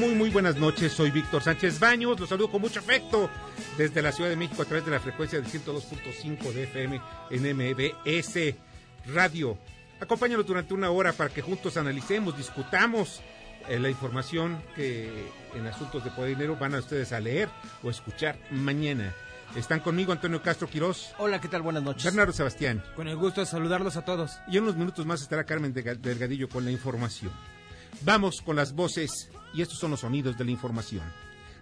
Muy, muy, buenas noches. Soy Víctor Sánchez Baños. Los saludo con mucho afecto desde la Ciudad de México a través de la frecuencia de 102.5 de FM en MBS Radio. Acompáñanos durante una hora para que juntos analicemos, discutamos eh, la información que en asuntos de poder y dinero van a ustedes a leer o escuchar mañana. Están conmigo Antonio Castro Quirós. Hola, ¿qué tal? Buenas noches. Bernardo Sebastián. Con el gusto de saludarlos a todos. Y en unos minutos más estará Carmen Delgadillo con la información. Vamos con las voces y estos son los sonidos de la información.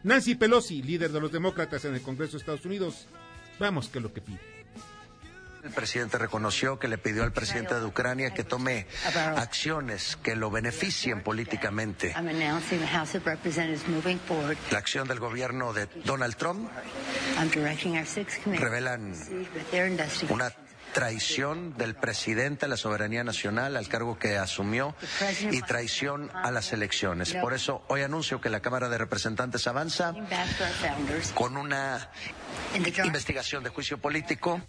Nancy Pelosi, líder de los demócratas en el Congreso de Estados Unidos. Vamos, que lo que pide. El presidente reconoció que le pidió al presidente de Ucrania que tome acciones que lo beneficien políticamente. La acción del gobierno de Donald Trump revelan una traición del presidente a la soberanía nacional, al cargo que asumió, y traición a las elecciones. Por eso hoy anuncio que la Cámara de Representantes avanza con una investigación de juicio político.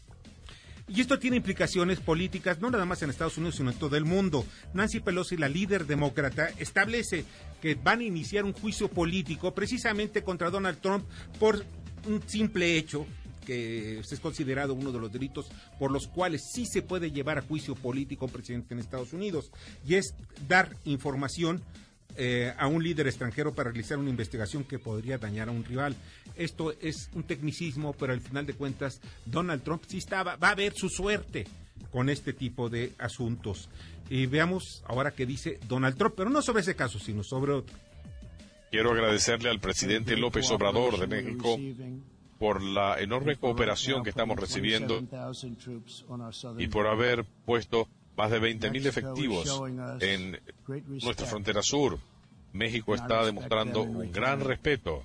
Y esto tiene implicaciones políticas, no nada más en Estados Unidos, sino en todo el mundo. Nancy Pelosi, la líder demócrata, establece que van a iniciar un juicio político precisamente contra Donald Trump por un simple hecho que es considerado uno de los delitos por los cuales sí se puede llevar a juicio político a un presidente en Estados Unidos, y es dar información eh, a un líder extranjero para realizar una investigación que podría dañar a un rival. Esto es un tecnicismo, pero al final de cuentas Donald Trump sí estaba, va a ver su suerte con este tipo de asuntos. Y veamos ahora qué dice Donald Trump, pero no sobre ese caso, sino sobre otro. Quiero agradecerle al presidente López Obrador de México por la enorme cooperación que estamos recibiendo y por haber puesto más de 20.000 efectivos en nuestra frontera sur. México está demostrando un gran respeto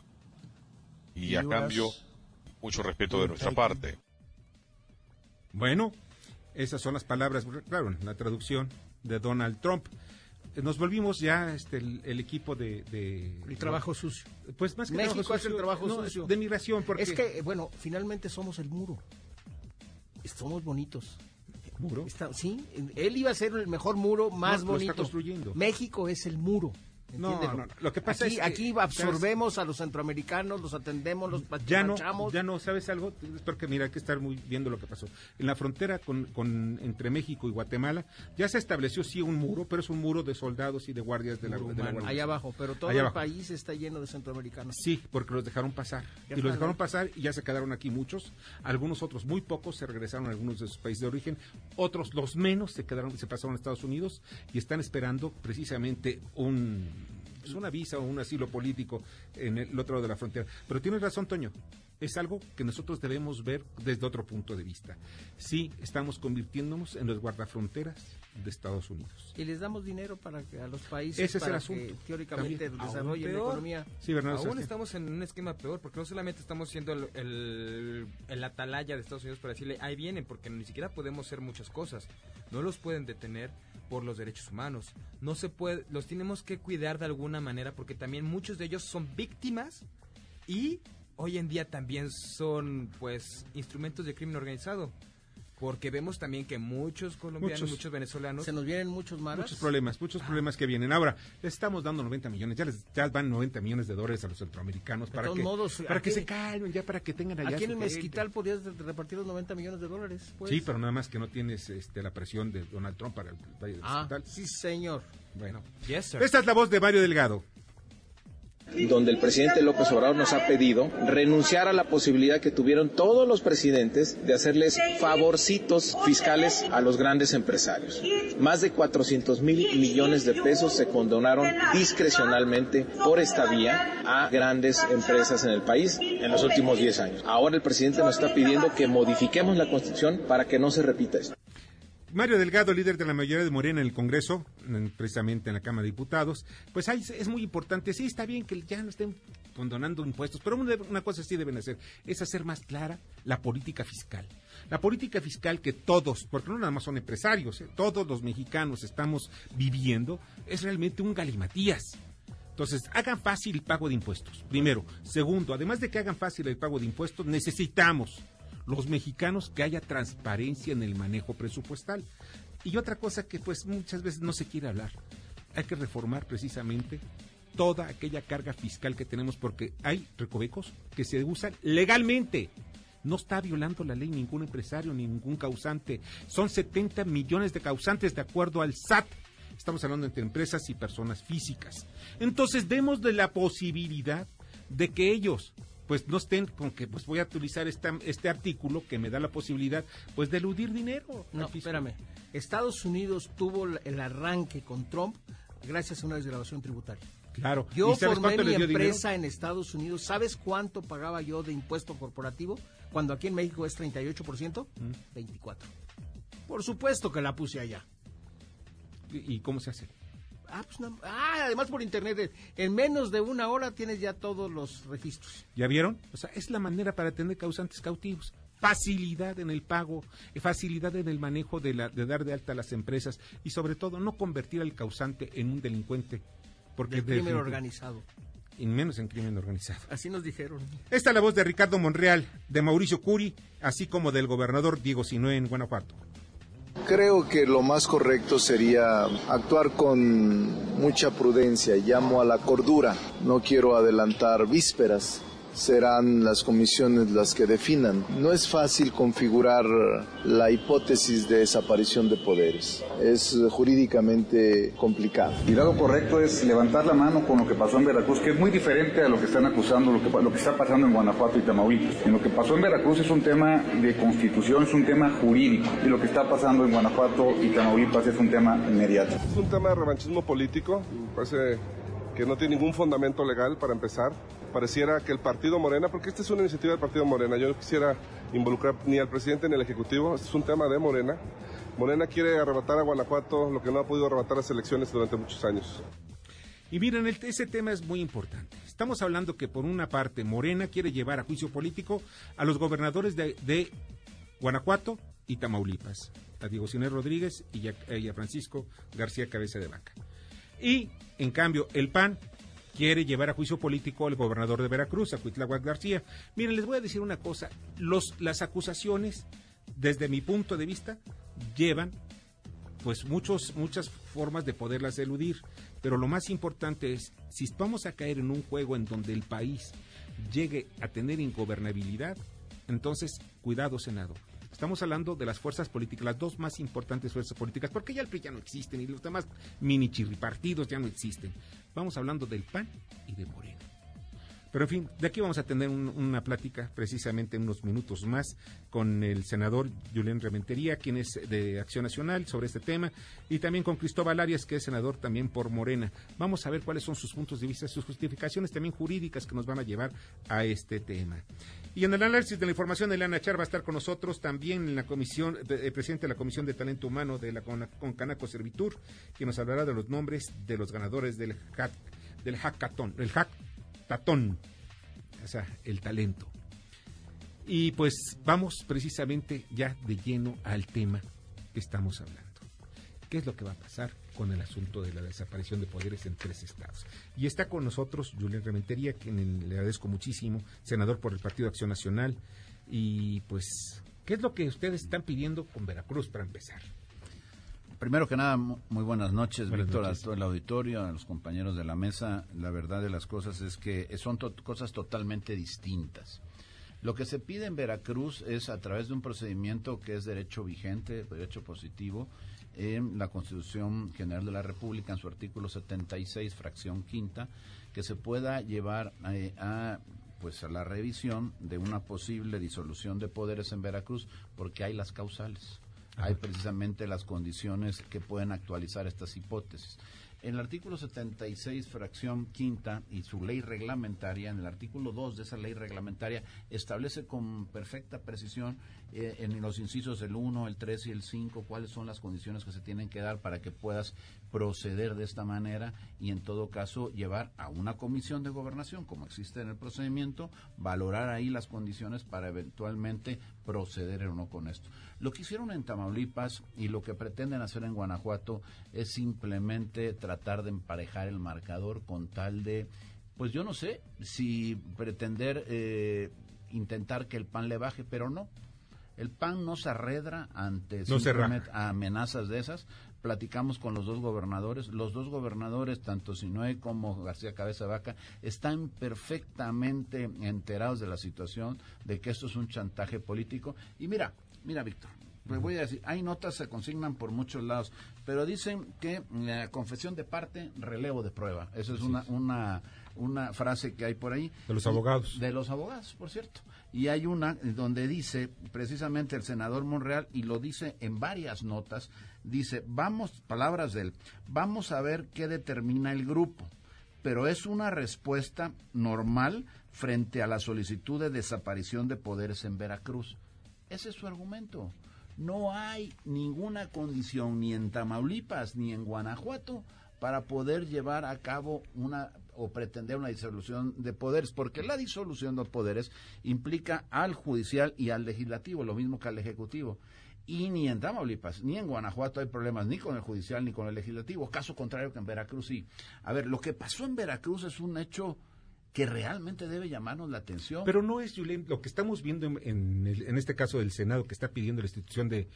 y a cambio mucho respeto de nuestra parte. Bueno, esas son las palabras, claro, la traducción de Donald Trump nos volvimos ya este el, equipo de, el trabajo sucio. Pues más que México es el trabajo sucio. de migración porque es que bueno finalmente somos el muro. Somos bonitos. Muro sí él iba a ser el mejor muro más bonito. construyendo. México es el muro no, no, lo que pasa aquí, es que, aquí absorbemos a los centroamericanos, los atendemos, los ya no, ya no, ¿sabes algo? Porque mira, hay que estar muy viendo lo que pasó. En la frontera con, con, entre México y Guatemala ya se estableció sí un muro, pero es un muro de soldados y de guardias de la, de Guardia. Ahí abajo, pero todo el país está lleno de centroamericanos. Sí, porque los dejaron pasar. y los dejaron pasar y ya se quedaron aquí muchos. Algunos otros, muy pocos, se regresaron a algunos de sus países de origen. Otros, los menos, se quedaron, se pasaron a Estados Unidos y están esperando precisamente un pues, una visa o un asilo político en el otro lado de la frontera. Pero tienes razón, Toño. Es algo que nosotros debemos ver desde otro punto de vista. Sí, estamos convirtiéndonos en los guardafronteras de Estados Unidos. Y les damos dinero para que a los países Ese es el asunto. que teóricamente desarrollen la economía. Sí, Bernardo, Aún estamos en un esquema peor, porque no solamente estamos siendo el, el, atalaya de Estados Unidos para decirle, ahí vienen, porque ni siquiera podemos hacer muchas cosas. No los pueden detener por los derechos humanos. No se puede, los tenemos que cuidar de alguna manera porque también muchos de ellos son víctimas y hoy en día también son pues instrumentos de crimen organizado. Porque vemos también que muchos colombianos, muchos, venezolanos... Se nos vienen muchos malos. Muchos problemas, muchos ah. problemas que vienen. Ahora, les estamos dando 90 millones, ya les ya van 90 millones de dólares a los centroamericanos para, que, para que se calmen, ya para que tengan allá Aquí en el Mezquital podrías repartir los 90 millones de dólares. Pues. Sí, pero nada más que no tienes este, la presión de Donald Trump para el Valle del ah, Sí, señor. Bueno, esta es la voz de Mario Delgado donde el presidente López Obrador nos ha pedido renunciar a la posibilidad que tuvieron todos los presidentes de hacerles favorcitos fiscales a los grandes empresarios. Más de 400 mil millones de pesos se condonaron discrecionalmente por esta vía a grandes empresas en el país en los últimos 10 años. Ahora el presidente nos está pidiendo que modifiquemos la Constitución para que no se repita esto. Mario Delgado, líder de la mayoría de Morena en el Congreso, precisamente en la Cámara de Diputados, pues es muy importante. Sí, está bien que ya no estén condonando impuestos, pero una, cosa sí deben hacer, es hacer más clara la política fiscal. La política fiscal que todos, porque no nada más son empresarios, ¿eh? todos los mexicanos estamos viviendo, es realmente un galimatías. Entonces, hagan fácil el pago de impuestos, primero. Segundo, además de que hagan fácil el pago de impuestos, necesitamos los mexicanos que haya transparencia en el manejo presupuestal. Y otra cosa que pues muchas veces no se quiere hablar, hay que reformar precisamente toda aquella carga fiscal que tenemos porque hay recovecos que se usan legalmente. No está violando la ley ningún empresario ni ningún causante. Son 70 millones de causantes de acuerdo al SAT. Estamos hablando entre empresas y personas físicas. Entonces, demos de la posibilidad de que ellos pues no estén con que pues voy a utilizar este artículo que me da la posibilidad pues de eludir dinero. No, espérame. Estados Unidos tuvo el arranque con Trump gracias a una desgrabación tributaria. Claro. Yo formé mi empresa en Estados Unidos. ¿Sabes cuánto pagaba yo de impuesto corporativo? Cuando aquí en México es 38%, 24%. Mm. Por supuesto que la puse allá. ¿Y cómo se hace? Ah, pues ah, además por internet, en menos de una hora tienes ya todos los registros. ¿Ya vieron? O sea, es la manera para tener causantes cautivos. Facilidad en el pago, facilidad en el manejo de, la, de dar de alta a las empresas y sobre todo no convertir al causante en un delincuente. Porque el crimen organizado. Y menos en crimen organizado. Así nos dijeron. Esta es la voz de Ricardo Monreal, de Mauricio Curi, así como del gobernador Diego Sinué en Guanajuato. Creo que lo más correcto sería actuar con mucha prudencia, llamo a la cordura. No quiero adelantar vísperas serán las comisiones las que definan. No es fácil configurar la hipótesis de desaparición de poderes. Es jurídicamente complicado. Y lo correcto es levantar la mano con lo que pasó en Veracruz, que es muy diferente a lo que están acusando, lo que, lo que está pasando en Guanajuato y Tamaulipas. En lo que pasó en Veracruz es un tema de constitución, es un tema jurídico. Y lo que está pasando en Guanajuato y Tamaulipas es un tema mediático. Es un tema de revanchismo político. Me parece que no tiene ningún fundamento legal para empezar. Pareciera que el partido Morena, porque esta es una iniciativa del partido Morena, yo no quisiera involucrar ni al presidente ni al Ejecutivo, este es un tema de Morena. Morena quiere arrebatar a Guanajuato lo que no ha podido arrebatar las elecciones durante muchos años. Y miren, ese tema es muy importante. Estamos hablando que por una parte Morena quiere llevar a juicio político a los gobernadores de, Guanajuato y Tamaulipas, a Diego Cine Rodríguez y a Francisco García Cabeza de Vaca. Y, en cambio, el PAN quiere llevar a juicio político al gobernador de Veracruz, a Cuitláhuac García. Miren, les voy a decir una cosa. Los, las acusaciones, desde mi punto de vista, llevan pues muchos, muchas formas de poderlas eludir. Pero lo más importante es, si vamos a caer en un juego en donde el país llegue a tener ingobernabilidad, entonces, cuidado, Senado. Estamos hablando de las fuerzas políticas, las dos más importantes fuerzas políticas, porque ya el PRI ya no existen y los demás mini chirripartidos ya no existen. Vamos hablando del PAN y de Moreno. Pero en fin, de aquí vamos a tener una plática precisamente en unos minutos más con el senador Julián Rementería, quien es de Acción Nacional sobre este tema, y también con Cristóbal Arias, que es senador también por Morena. Vamos a ver cuáles son sus puntos de vista, sus justificaciones también jurídicas que nos van a llevar a este tema. Y en el análisis de la información, Elena Char va a estar con nosotros también en la comisión, el presidente de la Comisión de Talento Humano de la Concanaco Servitur, que nos hablará de los nombres de los ganadores del hack, del hackathon, el hackathon, o sea, el talento. Y pues vamos precisamente ya de lleno al tema que estamos hablando. ¿Qué es lo que va a pasar con el asunto de la desaparición de poderes en tres estados? Y está con nosotros Julián Rementería, quien le agradezco muchísimo, senador por el Partido Acción Nacional. Y pues, ¿qué es lo que ustedes están pidiendo con Veracruz para empezar? Primero que nada, muy buenas noches, Víctor, a todo el auditorio, a los compañeros de la mesa. La verdad de las cosas es que son cosas totalmente distintas. Lo que se pide en Veracruz es a través de un procedimiento que es derecho vigente, derecho positivo, en la Constitución General de la República, en su artículo 76, fracción quinta, que se pueda llevar eh, a pues a la revisión de una posible disolución de poderes en Veracruz, porque hay las causales, hay precisamente las condiciones que pueden actualizar estas hipótesis. En el artículo 76, fracción quinta, y su ley reglamentaria, en el artículo 2 de esa ley reglamentaria, establece con perfecta precisión eh, en los incisos el 1, el 3 y el 5 cuáles son las condiciones que se tienen que dar para que puedas proceder de esta manera y en todo caso llevar a una comisión de gobernación, como existe en el procedimiento, valorar ahí las condiciones para eventualmente proceder o no con esto. Lo que hicieron en Tamaulipas y lo que pretenden hacer en Guanajuato es simplemente tratar de emparejar el marcador con tal de, pues yo no sé si pretender eh, intentar que el pan le baje, pero no. El PAN no se arredra ante amenazas de esas. Platicamos con los dos gobernadores. Los dos gobernadores, tanto Sinoé como García Cabeza Vaca, están perfectamente enterados de la situación, de que esto es un chantaje político. Y mira, mira, Víctor, pues voy a decir, hay notas se consignan por muchos lados, pero dicen que la confesión de parte, relevo de prueba. Esa es una, una, una frase que hay por ahí. De los abogados. De los abogados, por cierto. Y hay una donde dice precisamente el senador Monreal, y lo dice en varias notas, dice, vamos, palabras de él, vamos a ver qué determina el grupo, pero es una respuesta normal frente a la solicitud de desaparición de poderes en Veracruz. Ese es su argumento. No hay ninguna condición ni en Tamaulipas ni en Guanajuato para poder llevar a cabo una o pretender una disolución de poderes, porque la disolución de poderes implica al judicial y al legislativo, lo mismo que al ejecutivo. Y ni en Tamaulipas ni en Guanajuato hay problemas ni con el judicial ni con el legislativo, caso contrario que en Veracruz sí. A ver, lo que pasó en Veracruz es un hecho que realmente debe llamarnos la atención. Pero no es, Julián, lo que estamos viendo en, este caso del Senado, que está pidiendo la institución de,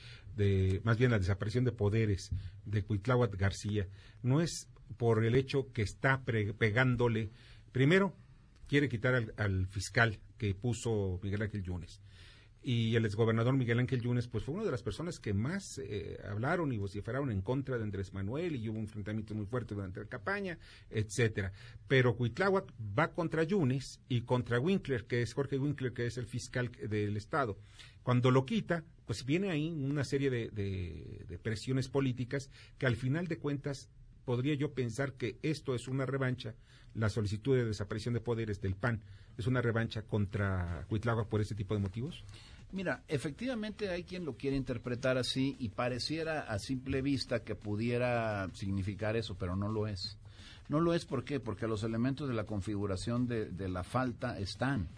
más bien la desaparición de poderes de Cuitláhuac García, no es por el hecho que está pegándole, primero, quiere quitar al, al, fiscal que puso Miguel Ángel Yunes y el exgobernador Miguel Ángel Yunes pues fue una de las personas que más eh, hablaron y vociferaron en contra de Andrés Manuel y hubo un enfrentamiento muy fuerte durante la campaña, etcétera. Pero Cuitláhuac va contra Yunes y contra Winkler, que es Jorge Winkler, que es el fiscal del estado. Cuando lo quita, pues viene ahí una serie de, de presiones políticas que al final de cuentas podría yo pensar que esto es una revancha, la solicitud de desaparición de poderes del PAN es una revancha contra Cuitláhuac por ese tipo de motivos? Mira, efectivamente hay quien lo quiere interpretar así y pareciera a simple vista que pudiera significar eso, pero no lo es. No lo es, ¿por qué? Porque los elementos de la configuración de, de la falta están.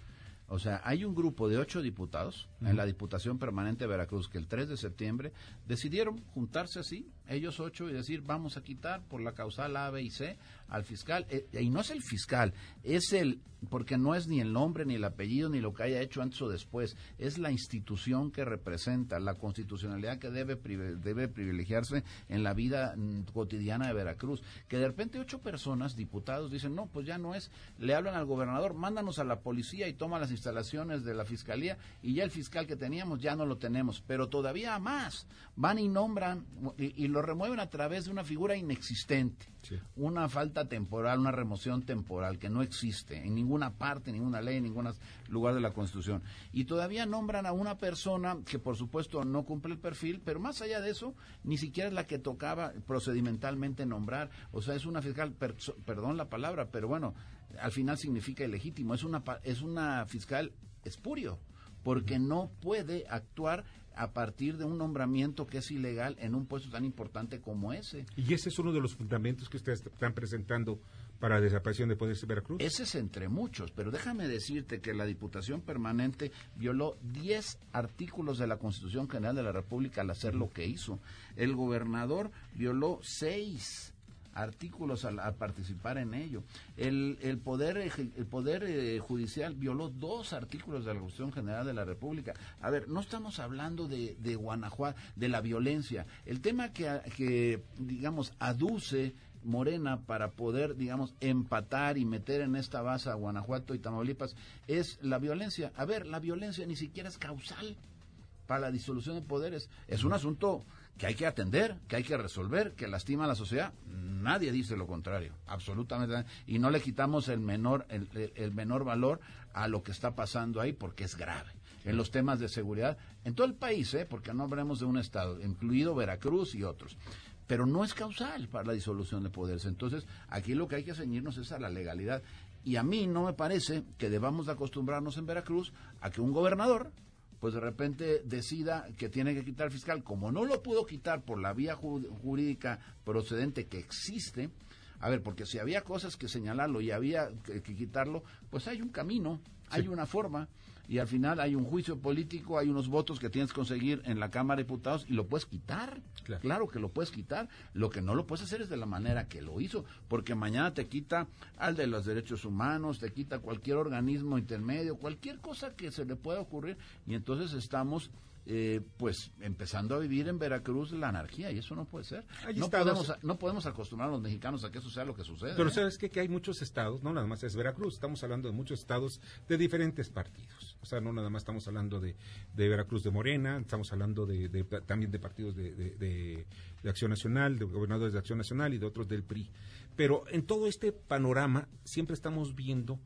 O sea, hay un grupo de ocho diputados en la Diputación Permanente de Veracruz que el 3 de septiembre decidieron juntarse así, ellos ocho, y decir, vamos a quitar por la causal A, B y C al fiscal. Eh, y no es el fiscal, es el, porque no es ni el nombre, ni el apellido, ni lo que haya hecho antes o después, es la institución que representa, la constitucionalidad que debe, debe privilegiarse en la vida mm, cotidiana de Veracruz. Que de repente ocho personas, diputados, dicen, no, pues ya no es, le hablan al gobernador, mándanos a la policía y toma las instalaciones de la fiscalía y ya el fiscal que teníamos ya no lo tenemos, pero todavía más. Van y nombran y, lo remueven a través de una figura inexistente, una falta temporal, una remoción temporal que no existe en ninguna parte, ninguna ley, en ningún lugar de la Constitución. Y todavía nombran a una persona que por supuesto no cumple el perfil, pero más allá de eso, ni siquiera es la que tocaba procedimentalmente nombrar. O sea, es una fiscal, perdón la palabra, pero bueno, al final significa ilegítimo. Es una, es una fiscal espurio, porque no puede actuar a partir de un nombramiento que es ilegal en un puesto tan importante como ese. Y ese es uno de los fundamentos que ustedes están presentando para la desaparición de poderes de Veracruz. Ese es entre muchos, pero déjame decirte que la Diputación Permanente violó 10 artículos de la Constitución General de la República al hacer lo que hizo. El gobernador violó 6 artículos al, participar en ello. El, el poder, el poder eh, judicial violó dos artículos de la Constitución General de la República. A ver, no estamos hablando de, de Guanajuato, de la violencia. El tema que, que digamos, aduce Morena para poder, digamos, empatar y meter en esta base a Guanajuato y Tamaulipas es la violencia. A ver, la violencia ni siquiera es causal para la disolución de poderes. Es un asunto que hay que atender, que hay que resolver, que lastima a la sociedad. Nadie dice lo contrario, absolutamente. Y no le quitamos el menor, el, menor valor a lo que está pasando ahí porque es grave. En los temas de seguridad, en todo el país, ¿eh? porque no hablemos de un estado, incluido Veracruz y otros. pero no es causal para la disolución de poderes. Entonces, aquí lo que hay que ceñirnos es a la legalidad. Y a mí no me parece que debamos de acostumbrarnos en Veracruz a que un gobernador pues de repente decida que tiene que quitar fiscal, como no lo pudo quitar por la vía jurídica procedente que existe, a ver, porque si había cosas que señalarlo y había que, quitarlo, pues hay un camino, hay una forma y al final hay un juicio político, hay unos votos que tienes que conseguir en la Cámara de Diputados y lo puedes quitar. Claro. que lo puedes quitar. Lo que no lo puedes hacer es de la manera que lo hizo, porque mañana te quita al de los derechos humanos, te quita cualquier organismo intermedio, cualquier cosa que se le pueda ocurrir y entonces estamos eh, pues empezando a vivir en Veracruz la anarquía y eso no puede ser. no podemos, no podemos acostumbrar a los mexicanos a que eso sea lo que sucede. Pero ¿eh? sabes qué? que hay muchos estados, no nada más es Veracruz, estamos hablando de muchos estados de diferentes partidos. O sea, no nada más estamos hablando de, Veracruz de Morena, estamos hablando de, también de partidos de, de Acción Nacional, de gobernadores de Acción Nacional y de otros del PRI. Pero en todo este panorama siempre estamos viendo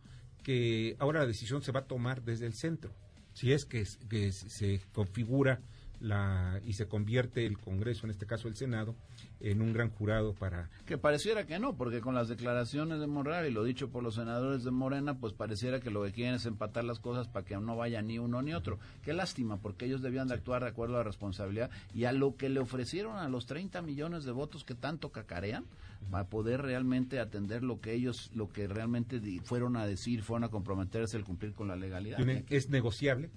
que ahora la decisión se va a tomar desde el centro si es que, se configura la, y se convierte el Congreso, en este caso el Senado, en un gran jurado para... Que pareciera que no, porque con las declaraciones de Morena y lo dicho por los senadores de Morena, pues pareciera que lo que quieren es empatar las cosas para que no vaya ni uno ni otro. Qué lástima, porque ellos debían de actuar de acuerdo a la responsabilidad y a lo que le ofrecieron a los 30 millones de votos que tanto cacarean, para poder realmente atender lo que ellos, lo que realmente fueron a decir, fueron a comprometerse el cumplir con la legalidad. ¿Es negociable?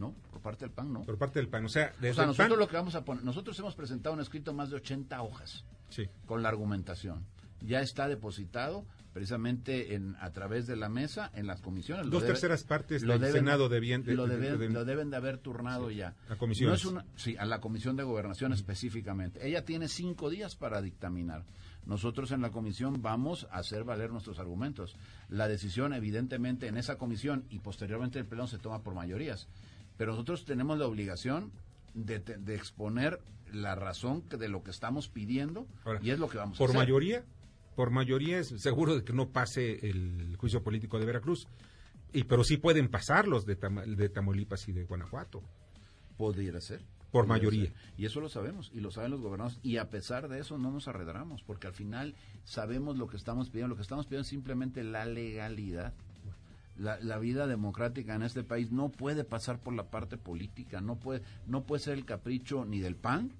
No, por parte del PAN no. Por parte del PAN, o sea, nosotros lo que vamos a poner, nosotros hemos presentado un escrito más de 80 hojas sí. con la argumentación. Ya está depositado precisamente en, a través de la mesa en las comisiones. Dos terceras partes del Senado debían lo, deben, de haber turnado ya. A comisión. sí, a la Comisión de Gobernación específicamente. Ella tiene cinco días para dictaminar. Nosotros en la comisión vamos a hacer valer nuestros argumentos. La decisión, evidentemente, en esa comisión y posteriormente el pleno se toma por mayorías. Pero nosotros tenemos la obligación de, exponer la razón de lo que estamos pidiendo y es lo que vamos a hacer. ¿Por mayoría? Por mayoría es seguro de que no pase el juicio político de Veracruz. Y, pero sí pueden pasar los de, de Tamaulipas y de Guanajuato. Podría ser. Por mayoría. Y eso lo sabemos, y lo saben los gobernadores. Y a pesar de eso no nos arredramos, porque al final sabemos lo que estamos pidiendo. Lo que estamos pidiendo es simplemente la legalidad. La, la, vida democrática en este país no puede pasar por la parte política, no puede, no puede ser el capricho ni del PAN,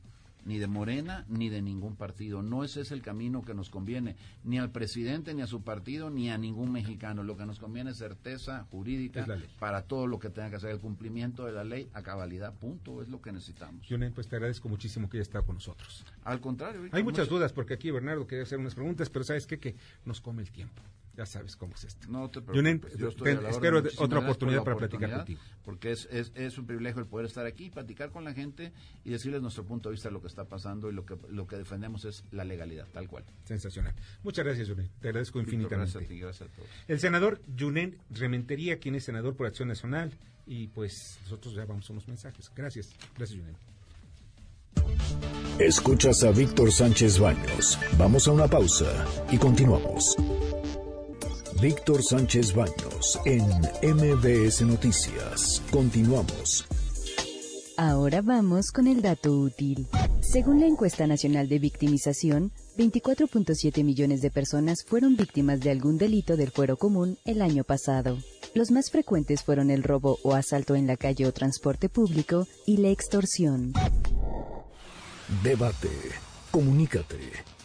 ni de Morena, ni de ningún partido. No ese es el camino que nos conviene, ni al presidente, ni a su partido, ni a ningún mexicano. Lo que nos conviene es certeza jurídica para todo lo que tenga que hacer el cumplimiento de la ley a cabalidad, punto, es lo que necesitamos. Junen, pues te agradezco muchísimo que haya estado con nosotros. Al contrario. Hay muchas dudas, porque aquí Bernardo quería hacer unas preguntas, pero ¿sabes qué? Que nos come el tiempo. Ya sabes cómo es esto. No te preocupes. yo espero otra oportunidad para platicar contigo. Porque es, es, es, un privilegio el poder estar aquí, platicar con la gente y decirles nuestro punto de vista de lo que está pasando y lo que, lo que defendemos es la legalidad, tal cual. Sensacional. Muchas gracias, Junen. Te agradezco infinitamente. Gracias a, ti, gracias a todos. El senador Junen Rementería, quien es senador por Acción Nacional. Y pues nosotros ya vamos a unos mensajes. Gracias. Gracias, Junen. Escuchas a Víctor Sánchez Baños. Vamos a una pausa y continuamos. Víctor Sánchez Baños en MBS Noticias. Continuamos. Ahora vamos con el dato útil. Según la encuesta nacional de victimización, 24.7 millones de personas fueron víctimas de algún delito del fuero común el año pasado. Los más frecuentes fueron el robo o asalto en la calle o transporte público y la extorsión. Debate. Comunícate.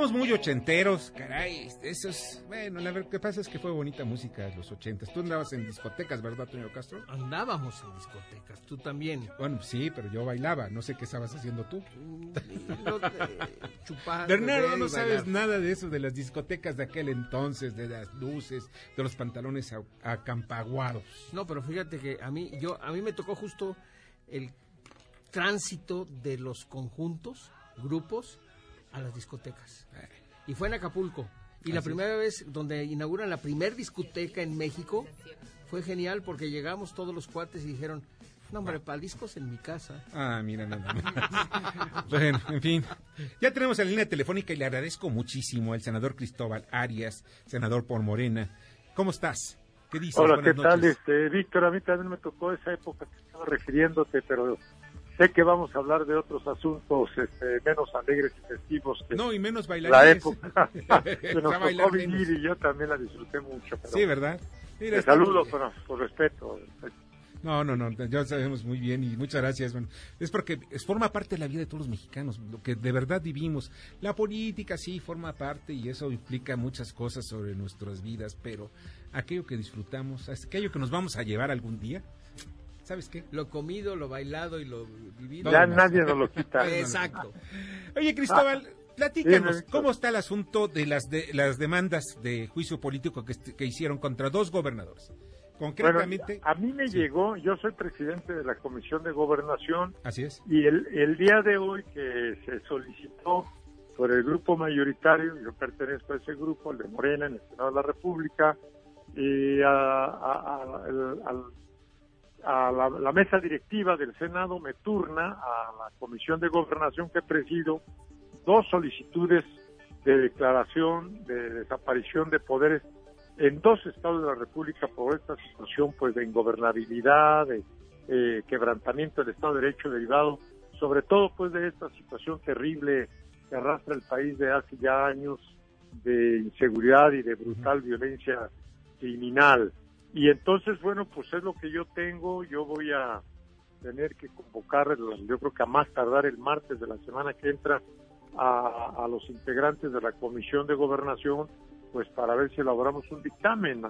Estamos muy ochenteros, caray. Eso es. Bueno, la verdad, que pasa es que fue bonita música de los ochentas. Tú andabas en discotecas, ¿verdad, Toño Castro? Andábamos en discotecas, tú también. Bueno, sí, pero yo bailaba. No sé qué estabas haciendo tú. Mm, chupando. Bernardo, no sabes nada de eso, de las discotecas de aquel entonces, de las luces, de los pantalones acampaguados. No, pero fíjate que a mí, yo, a mí me tocó justo el tránsito de los conjuntos, grupos a las discotecas. Y fue en Acapulco. Y la primera vez donde inauguran la primer discoteca en México fue genial porque llegamos todos los cuates y dijeron, no, hombre, para discos en mi casa. Ah, mira, nada bueno, en fin. Ya tenemos la línea telefónica y le agradezco muchísimo al senador Cristóbal Arias, senador por Morena. ¿Cómo estás? ¿Qué dices? Hola, ¿qué tal, este, Víctor? A mí también me tocó esa época que estaba refiriéndote, pero sé que vamos a hablar de otros asuntos este, menos alegres y festivos. Que no, y menos bailarines. La época que nos tocó vivir y yo también la disfruté mucho. sí, ¿verdad? Mira, te saludo con, respeto. No, no, no, ya sabemos muy bien y muchas gracias. Bueno, es porque es, forma parte de la vida de todos los mexicanos, lo que de verdad vivimos. La política sí forma parte y eso implica muchas cosas sobre nuestras vidas, pero aquello que disfrutamos, aquello que nos vamos a llevar algún día, ¿sabes qué? Lo comido, lo bailado y lo vivido. Ya nadie nos lo quita. Exacto. Oye, Cristóbal, platícanos, ¿cómo está el asunto de las, de, las demandas de juicio político que, hicieron contra dos gobernadores? Concretamente. a mí me llegó, yo soy presidente de la Comisión de Gobernación. Así es. Y el, el día de hoy que se solicitó por el grupo mayoritario, yo pertenezco a ese grupo, el de Morena, en el Senado de la República, y a, al a la, mesa directiva del Senado me turna a la Comisión de Gobernación que presido dos solicitudes de declaración de desaparición de poderes en dos estados de la República por esta situación pues de ingobernabilidad, de eh, quebrantamiento del Estado de Derecho derivado sobre todo pues de esta situación terrible que arrastra el país de hace ya años de inseguridad y de brutal violencia criminal. Y entonces, bueno, pues es lo que yo tengo. Yo voy a tener que convocar, yo creo que a más tardar el martes de la semana que entra, a, los integrantes de la Comisión de Gobernación, pues para ver si elaboramos un dictamen,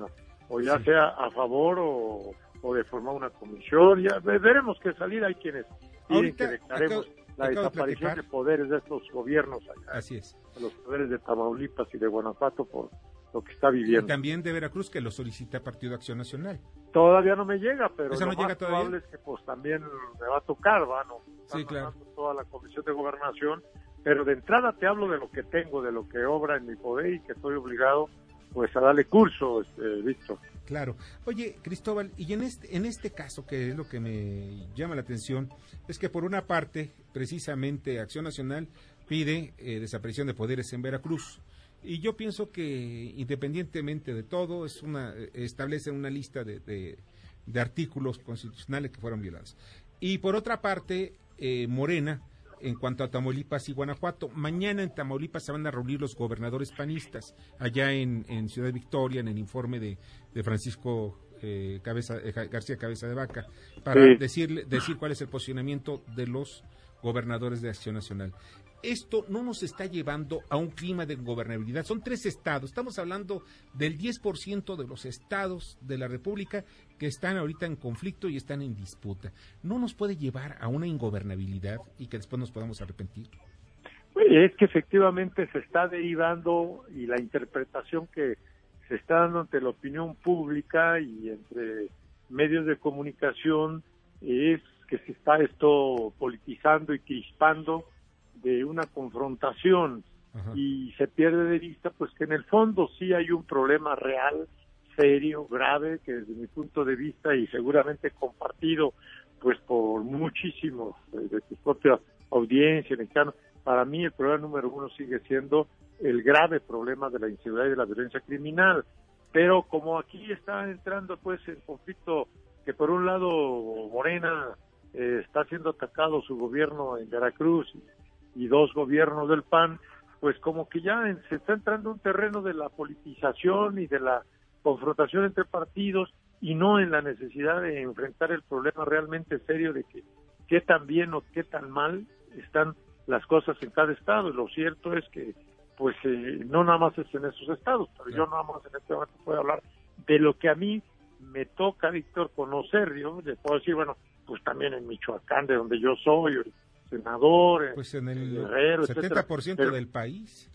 o ya sea a favor o, de formar una comisión. Ya veremos qué salida hay quienes quieren que declaremos la desaparición de, poderes de estos gobiernos acá. Así es. Los poderes de Tamaulipas y de Guanajuato por lo que está viviendo. Y también de Veracruz, que lo solicita Partido Acción Nacional. Todavía no me llega, pero lo no llega todavía? es que pues también me va a tocar. No, sí, claro. Toda la Comisión de Gobernación, pero de entrada te hablo de lo que tengo, de lo que obra en mi poder y que estoy obligado pues a darle curso, este, Víctor. Claro. Oye, Cristóbal, y en este, en este caso, que es lo que me llama la atención, es que por una parte, precisamente Acción Nacional pide eh, desaparición de poderes en Veracruz. Y yo pienso que independientemente de todo, es una, establece una lista de, de, artículos constitucionales que fueron violados. Y por otra parte, eh, Morena, en cuanto a Tamaulipas y Guanajuato, mañana en Tamaulipas se van a reunir los gobernadores panistas, allá en, en Ciudad Victoria, en el informe de, de Francisco eh, Cabeza, eh, García Cabeza de Vaca, para decirle, decir cuál es el posicionamiento de los gobernadores de Acción Nacional esto no nos está llevando a un clima de gobernabilidad. Son tres estados. Estamos hablando del 10% de los estados de la República que están ahorita en conflicto y están en disputa. ¿No nos puede llevar a una ingobernabilidad y que después nos podamos arrepentir? Es que efectivamente se está derivando y la interpretación que se está dando ante la opinión pública y entre medios de comunicación es que se está esto politizando y crispando de una confrontación y se pierde de vista pues que en el fondo sí hay un problema real, serio, grave, que desde mi punto de vista y seguramente compartido pues por muchísimos de tu propia audiencia mexicana, para mí el problema número uno sigue siendo el grave problema de la inseguridad y de la violencia criminal. Pero como aquí está entrando pues el conflicto que por un lado Morena eh, está siendo atacado su gobierno en Veracruz y dos gobiernos del PAN, pues como que ya se está entrando un terreno de la politización y de la confrontación entre partidos y no en la necesidad de enfrentar el problema realmente serio de que qué tan bien o qué tan mal están las cosas en cada estado. Y lo cierto es que pues eh, no nada más es en esos estados, pero yo nada más en este momento puedo hablar de lo que a mí me toca, Víctor, conocer, yo le puedo decir, bueno, pues también en Michoacán, de donde yo soy, senadores, pues en el 70% del país.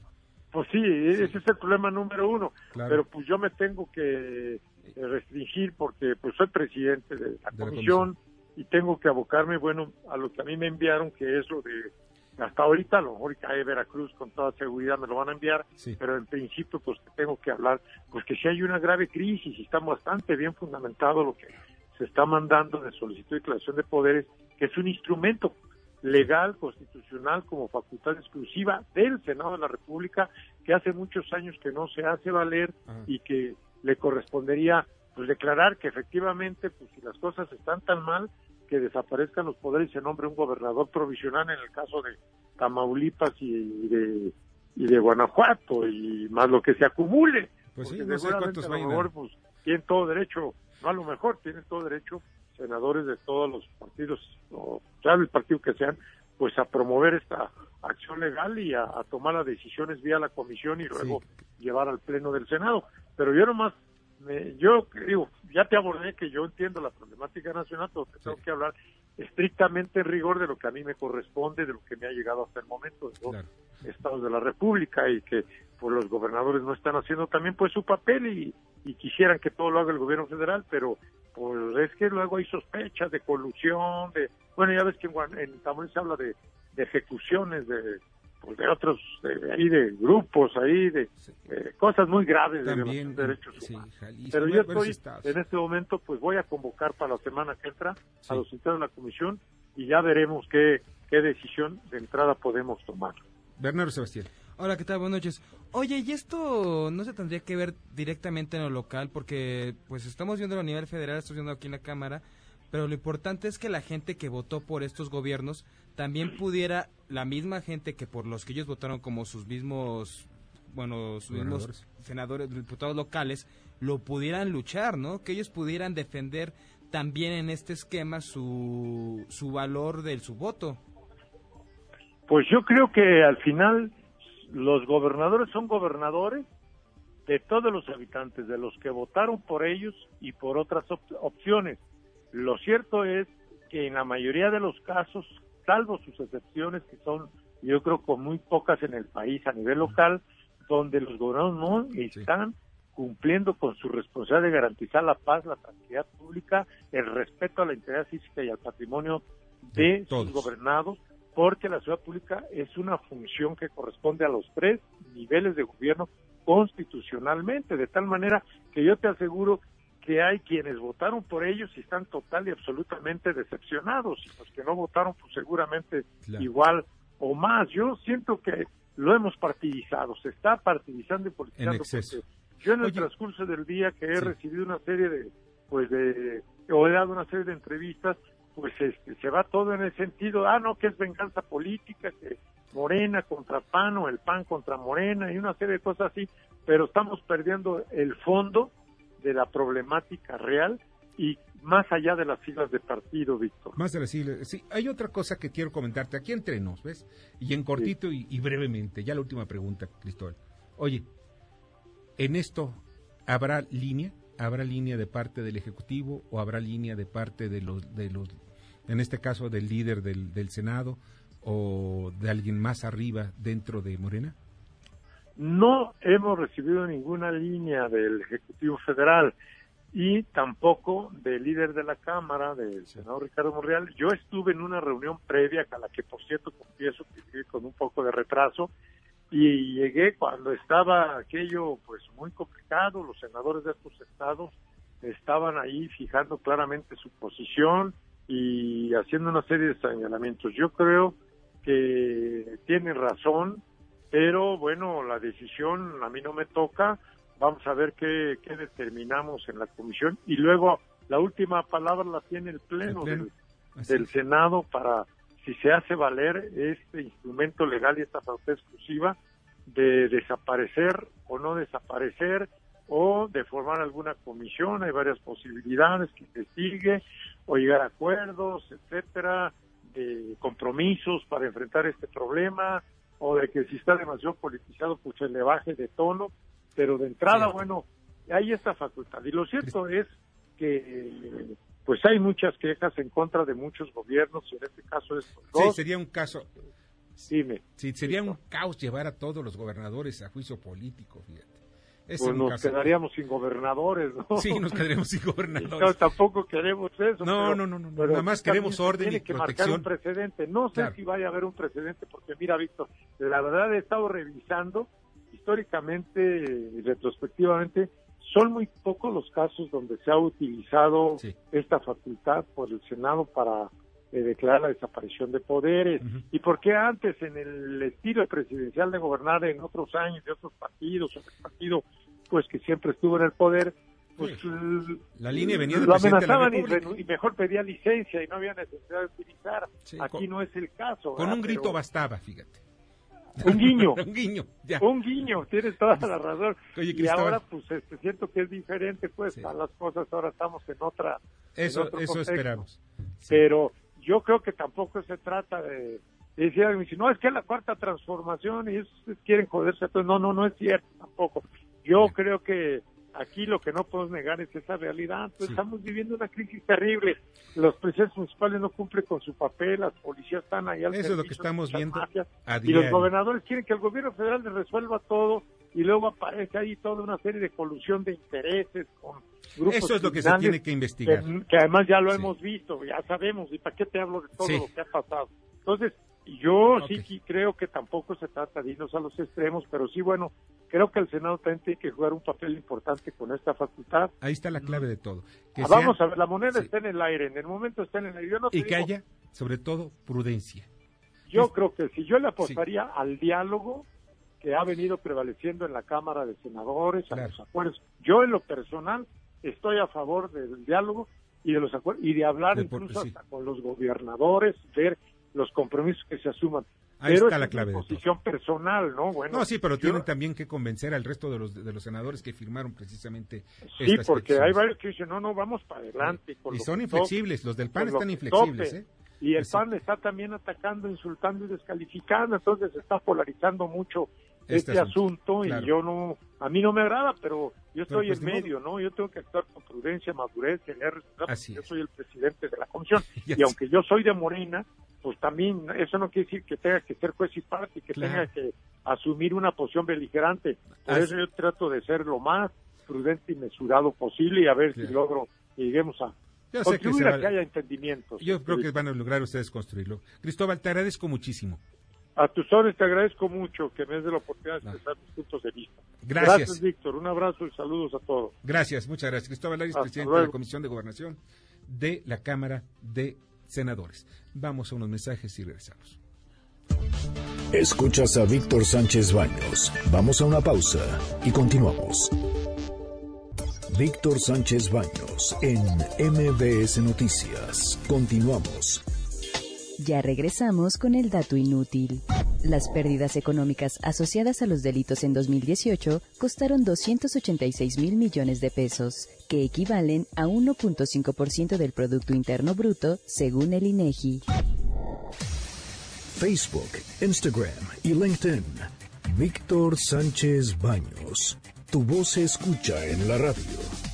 Pues sí, ese es el problema número uno. Pero pues yo me tengo que eh, restringir porque pues soy presidente de la, comisión, y tengo que abocarme, bueno, a lo que a mí me enviaron, que es lo de hasta ahorita, a lo mejor cae Veracruz con toda seguridad me lo van a enviar, pero en principio pues tengo que hablar, pues que si hay una grave crisis y está bastante bien fundamentado lo que se está mandando de solicitud de declaración de poderes, que es un instrumento legal, constitucional, como facultad exclusiva del Senado de la República, que hace muchos años que no se hace valer y que le correspondería pues declarar que efectivamente, pues si las cosas están tan mal, que desaparezcan los poderes y se nombre un gobernador provisional en el caso de Tamaulipas y de, y de Guanajuato y más lo que se acumule. Pues sí, no sé cuántos a lo mejor pues, tienen todo derecho, no a lo mejor tienen todo derecho senadores de todos los partidos, o sea, el partido que sean, pues a promover esta acción legal y a, tomar las decisiones vía la comisión y luego llevar al pleno del Senado. Pero yo nomás yo digo, ya te abordé que yo entiendo la problemática nacional, pero tengo que hablar estrictamente en rigor de lo que a mí me corresponde, de lo que me ha llegado hasta el momento de los estados de la República y que pues los gobernadores no están haciendo también pues su papel y, quisieran que todo lo haga el gobierno federal, pero pues es que luego hay sospechas de colusión, de bueno ya ves que en, en Tamaulipas se habla de ejecuciones de pues, de otros, de, ahí de grupos, ahí de cosas muy graves de derechos humanos. Pero yo estoy, en este momento, pues voy a convocar para la semana que entra a los internos de la comisión y ya veremos qué, qué decisión de entrada podemos tomar. Bernardo Sebastián. Hola, ¿qué tal? Buenas noches. Oye, ¿y esto no se tendría que ver directamente en lo local? Porque pues estamos viendo a nivel federal, estamos viendo aquí en la Cámara, pero lo importante es que la gente que votó por estos gobiernos también pudiera la misma gente que por los que ellos votaron como sus mismos bueno, sus mismos senadores, diputados locales, lo pudieran luchar, ¿no? Que ellos pudieran defender también en este esquema su, su valor de su voto. Pues yo creo que al final los gobernadores son gobernadores de todos los habitantes, de los que votaron por ellos y por otras opciones. Lo cierto es que en la mayoría de los casos salvo sus excepciones que son yo creo con muy pocas en el país a nivel local, donde los gobernadores no están cumpliendo con su responsabilidad de garantizar la paz, la tranquilidad pública, el respeto a la integridad física y al patrimonio de sus gobernados, porque la ciudad pública es una función que corresponde a los tres niveles de gobierno constitucionalmente, de tal manera que yo te aseguro que hay quienes votaron por ellos y están total y absolutamente decepcionados, y los que no votaron, pues seguramente igual o más. Yo siento que lo hemos partidizado, se está partidizando y politizando. yo en el transcurso del día que he recibido una serie de, pues de, o he dado una serie de entrevistas, pues este, se va todo en el sentido, ah, no, que es venganza política, que Morena contra PAN o el PAN contra Morena y una serie de cosas así, pero estamos perdiendo el fondo de la problemática real y más allá de las siglas de partido, Víctor. Más de las siglas. Sí, hay otra cosa que quiero comentarte aquí entre nos, ¿ves? Y en cortito y, brevemente, ya la última pregunta, Cristóbal. Oye, ¿en esto habrá línea? ¿Habrá línea de parte del Ejecutivo o habrá línea de parte de los, de los en este caso del líder del, del Senado o de alguien más arriba dentro de Morena? No hemos recibido ninguna línea del Ejecutivo Federal y tampoco del líder de la Cámara, del senador Ricardo Monreal. Yo estuve en una reunión previa, a la que por cierto confieso que con un poco de retraso, y llegué cuando estaba aquello pues muy complicado, los senadores de estos estados estaban ahí fijando claramente su posición y haciendo una serie de señalamientos. Yo creo que tienen razón, pero bueno, la decisión a mí no me toca, vamos a ver qué, determinamos en la comisión. Y luego la última palabra la tiene el Pleno, Del, Senado para si se hace valer este instrumento legal y esta facultad exclusiva de desaparecer o no desaparecer o de formar alguna comisión, hay varias posibilidades que se sigue, o llegar a acuerdos, etcétera, de compromisos para enfrentar este problema, o de que si está demasiado politizado, pues se le baje de tono, pero de entrada, bueno, hay esta facultad. Y lo cierto es que pues hay muchas quejas en contra de muchos gobiernos, y en este caso es... Sí, sería un caso... Dime. Sí, sería un caos llevar a todos los gobernadores a juicio político, fíjate. pues nos quedaríamos sin gobernadores, ¿no? Sí, nos quedaríamos sin gobernadores. tampoco queremos eso. No, no, no, no, nada más queremos orden tiene y que protección. marcar un precedente. No sé si vaya a haber un precedente, porque mira, Víctor, la verdad he estado revisando históricamente y retrospectivamente, son muy pocos los casos donde se ha utilizado esta facultad por el Senado para eh, declarar la desaparición de poderes. ¿Y por qué antes, en el estilo presidencial de gobernar en otros años de otros partidos, o el partido pues que siempre estuvo en el poder, pues la línea venía lo amenazaban y, mejor pedía licencia y no había necesidad de utilizar. Aquí no es el caso. Con un grito bastaba, fíjate. Un guiño. un guiño, ya. Un guiño, tienes toda la razón. y ahora, pues, este, siento que es diferente, pues, a las cosas, ahora estamos en otra. Eso, eso esperamos. Pero yo creo que tampoco se trata de. Decía, no, es que la cuarta transformación y quieren joderse. Entonces, no, no, no es cierto tampoco. Yo creo que aquí lo que no podemos negar es esa realidad. Pues, estamos viviendo una crisis terrible. Los presidentes municipales no cumplen con su papel, las policías están ahí al Eso es lo que estamos viendo. y los gobernadores quieren que el gobierno federal les resuelva todo y luego aparece ahí toda una serie de colusión de intereses con grupos Eso es lo que se tiene que investigar. Que, además ya lo hemos visto, ya sabemos. ¿Y para qué te hablo de todo lo que ha pasado? Entonces, yo sí creo que tampoco se trata de irnos a los extremos, pero sí, bueno, creo que el Senado también tiene que jugar un papel importante con esta facultad. Ahí está la clave de todo. Ah, vamos a ver, la moneda está en el aire, en el momento está en el aire. y que haya, sobre todo, prudencia. Yo creo que si yo le apostaría al diálogo que ha venido prevaleciendo en la Cámara de Senadores, a los acuerdos. Yo en lo personal estoy a favor del diálogo y de los acuerdos y de hablar incluso hasta con los gobernadores, ver los compromisos que se asuman. Ahí está la clave. Posición personal, ¿no? Bueno. No, sí, pero tienen también que convencer al resto de los, de los senadores que firmaron precisamente. Sí, porque hay varios que dicen, no, no, vamos para adelante. y son inflexibles, los del PAN están inflexibles, ¿eh? Y el PAN está también atacando, insultando y descalificando, entonces se está polarizando mucho este, este asunto, y yo no, a mí no me agrada, pero yo estoy pues, en medio, ¿no? Yo tengo que actuar con prudencia, madurez, tener yo soy el presidente de la comisión y aunque yo soy de Morena, pues también eso no quiere decir que tenga que ser juez y parte, que tenga que asumir una posición beligerante. Por eso yo trato de ser lo más prudente y mesurado posible y a ver si logro que lleguemos a construir que, que haya entendimientos. Yo creo que van a lograr ustedes construirlo. Cristóbal, te agradezco muchísimo. A tus órdenes te agradezco mucho que me des la oportunidad de expresar mis puntos de vista. Gracias. Gracias, Víctor. Un abrazo y saludos a todos. Gracias, muchas gracias. Cristóbal Aris, presidente de la Comisión de Gobernación de la Cámara de Senadores. Vamos a unos mensajes y regresamos. Escuchas a Víctor Sánchez Baños. Vamos a una pausa y continuamos. Víctor Sánchez Baños en MBS Noticias. Continuamos. Ya regresamos con el dato inútil. Las pérdidas económicas asociadas a los delitos en 2018 costaron 286 mil millones de pesos, que equivalen a 1.5% del Producto Interno Bruto, según el INEGI. Facebook, Instagram y LinkedIn. Víctor Sánchez Baños. Tu voz se escucha en la radio.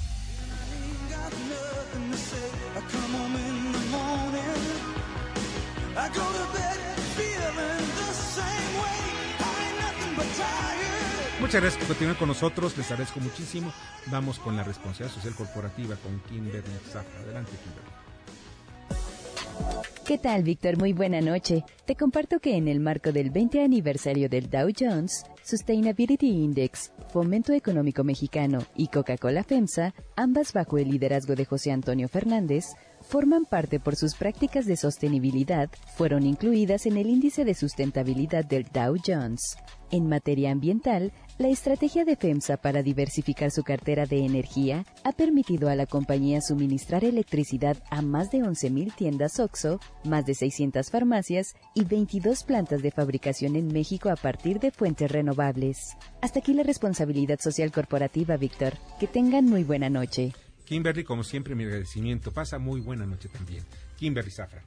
Muchas gracias por continuar con nosotros, les agradezco muchísimo. Vamos con la responsabilidad social corporativa con Kimberly Zafra. Adelante, Kimberly. ¿Qué tal, Víctor? Muy buena noche. Te comparto que en el marco del 20 aniversario del Dow Jones, Sustainability Index, Fomento Económico Mexicano y Coca-Cola FEMSA, ambas bajo el liderazgo de José Antonio Fernández, forman parte por sus prácticas de sostenibilidad, fueron incluidas en el índice de sustentabilidad del Dow Jones. En materia ambiental, la estrategia de FEMSA para diversificar su cartera de energía ha permitido a la compañía suministrar electricidad a más de 11.000 tiendas OXO, más de 600 farmacias y 22 plantas de fabricación en México a partir de fuentes renovables. Hasta aquí la responsabilidad social corporativa, Víctor. Que tengan muy buena noche. Kimberly, como siempre, mi agradecimiento. Pasa muy buena noche también. Kimberly Zafra.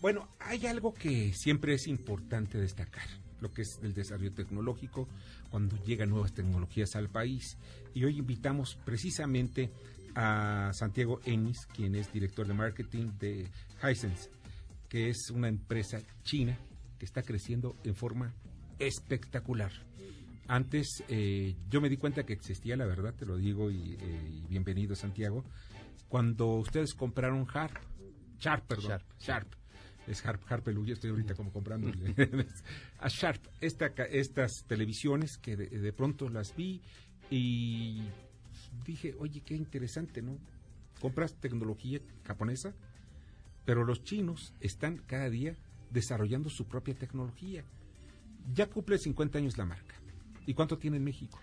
Bueno, hay algo que siempre es importante destacar lo que es el desarrollo tecnológico, cuando llegan nuevas tecnologías al país. Y hoy invitamos precisamente a Santiago Enis, quien es director de marketing de Hisense, que es una empresa china que está creciendo en forma espectacular. Antes eh, yo me di cuenta que existía, la verdad, te lo digo, y, eh, bienvenido Santiago, cuando ustedes compraron Harp, Sharp, perdón, Sharp. Es Harp, Harp yo estoy ahorita como comprando a Sharp, esta, estas televisiones que de pronto las vi y dije, oye, qué interesante, ¿no? Compras tecnología japonesa, pero los chinos están cada día desarrollando su propia tecnología. Ya cumple 50 años la marca. ¿Y cuánto tiene en México?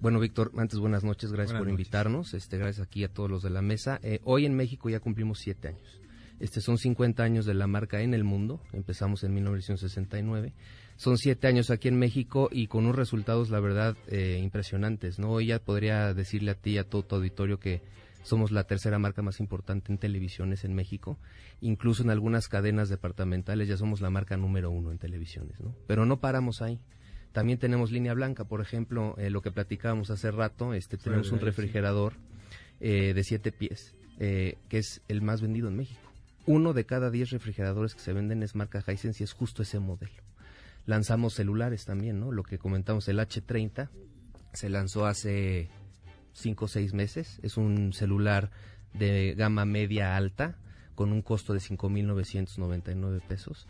Bueno, Víctor, antes buenas noches, gracias por invitarnos, este, gracias aquí a todos los de la mesa. Eh, hoy en México ya cumplimos siete años. Este son 50 años de la marca en el mundo, empezamos en 1969. Son siete años aquí en México y con unos resultados, la verdad, eh, impresionantes. ¿no? Hoy ya podría decirle a ti y a todo tu auditorio que somos la tercera marca más importante en televisiones en México. Incluso en algunas cadenas departamentales ya somos la marca número uno en televisiones, ¿no? Pero no paramos ahí. También tenemos línea blanca, por ejemplo, eh, lo que platicábamos hace rato, este, tenemos un refrigerador eh, de siete pies, eh, que es el más vendido en México. Uno de cada diez refrigeradores que se venden es marca Hisense y es justo ese modelo. Lanzamos celulares también, ¿no? Lo que comentamos, el H30 se lanzó hace cinco o seis meses. Es un celular de gama media alta con un costo de 5.999 pesos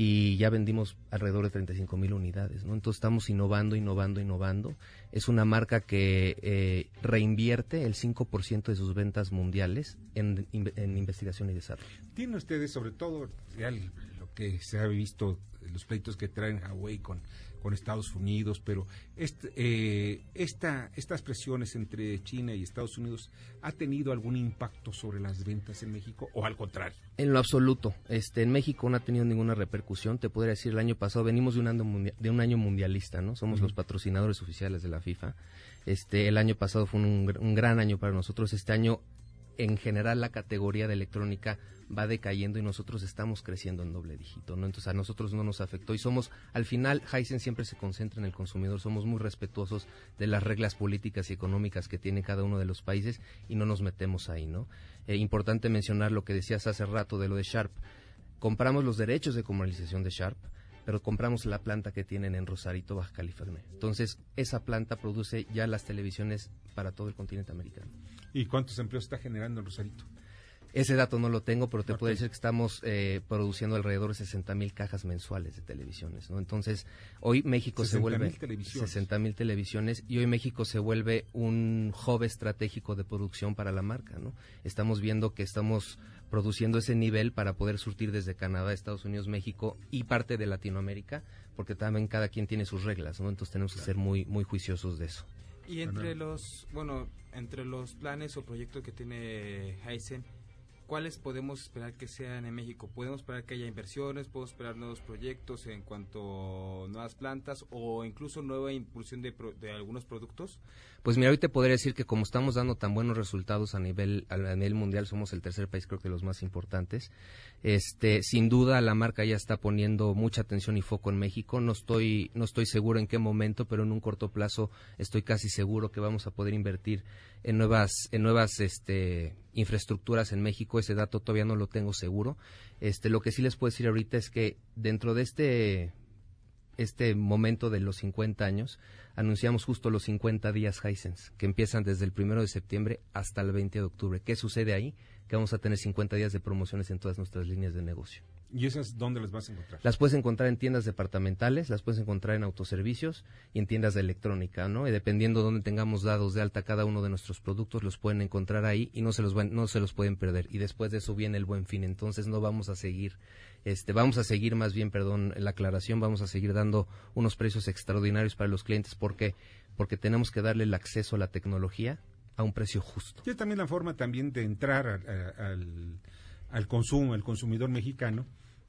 y ya vendimos alrededor de 35.000 unidades, ¿no? Entonces estamos innovando, innovando, innovando. Es una marca que eh, reinvierte el 5% de sus ventas mundiales en, investigación y desarrollo. Tiene ustedes, sobre todo, lo que se ha visto, los pleitos que traen Huawei con con Estados Unidos, pero este, eh, esta, estas presiones entre China y Estados Unidos ha tenido algún impacto sobre las ventas en México o al contrario? En lo absoluto. Este, en México no ha tenido ninguna repercusión. Te podría decir, el año pasado venimos de un año, de un año mundialista, ¿no? Somos los patrocinadores oficiales de la FIFA. Este, el año pasado fue un, un gran año para nosotros. Este año en general la categoría de electrónica va decayendo y nosotros estamos creciendo en doble dígito, ¿no? Entonces a nosotros no nos afectó y somos, al final, Heisen siempre se concentra en el consumidor, somos muy respetuosos de las reglas políticas y económicas que tiene cada uno de los países y no nos metemos ahí, ¿no? Eh, importante mencionar lo que decías hace rato de lo de Sharp. Compramos los derechos de comercialización de Sharp, pero compramos la planta que tienen en Rosarito, Baja California. Entonces, esa planta produce ya las televisiones para todo el continente americano. ¿Y cuántos empleos está generando en Rosarito? Ese dato no lo tengo, pero te puedo decir que estamos eh, produciendo alrededor de 60 mil cajas mensuales de televisiones, ¿no? Entonces, hoy México se vuelve... 60 mil televisiones. Y hoy México se vuelve un hub estratégico de producción para la marca, ¿no? Estamos viendo que estamos produciendo ese nivel para poder surtir desde Canadá, Estados Unidos, México y parte de Latinoamérica, porque también cada quien tiene sus reglas, ¿no? Entonces tenemos que ser muy, muy juiciosos de eso. Y entre los, bueno, entre los planes o proyectos que tiene Heisen, ¿cuáles podemos esperar que sean en México? ¿Podemos esperar que haya inversiones? ¿Podemos esperar nuevos proyectos en cuanto a nuevas plantas o incluso nueva impulsión de, de algunos productos? Pues mira, hoy te podría decir que como estamos dando tan buenos resultados a nivel a nivel mundial, somos el tercer país creo que los más importantes. Este, sin duda la marca ya está poniendo mucha atención y foco en México. No estoy no estoy seguro en qué momento, pero en un corto plazo estoy casi seguro que vamos a poder invertir en nuevas en nuevas este infraestructuras en México. Ese dato todavía no lo tengo seguro. Este, lo que sí les puedo decir ahorita es que dentro de este este momento de los 50 años, anunciamos justo los 50 días Hisense, que empiezan desde el 1 de septiembre hasta el 20 de octubre. ¿Qué sucede ahí? Que vamos a tener 50 días de promociones en todas nuestras líneas de negocio. ¿Y esas dónde las vas a encontrar? Las puedes encontrar en tiendas departamentales, las puedes encontrar en autoservicios y en tiendas de electrónica, ¿no? Y dependiendo de dónde tengamos dados de alta cada uno de nuestros productos, los pueden encontrar ahí y no se los, no se los pueden perder. Y después de eso viene el buen fin. Entonces no vamos a seguir, este, vamos a seguir más bien, perdón, la aclaración, vamos a seguir dando unos precios extraordinarios para los clientes. ¿Por qué? Porque tenemos que darle el acceso a la tecnología a un precio justo. Y es también la forma también de entrar al al consumo, al consumidor mexicano,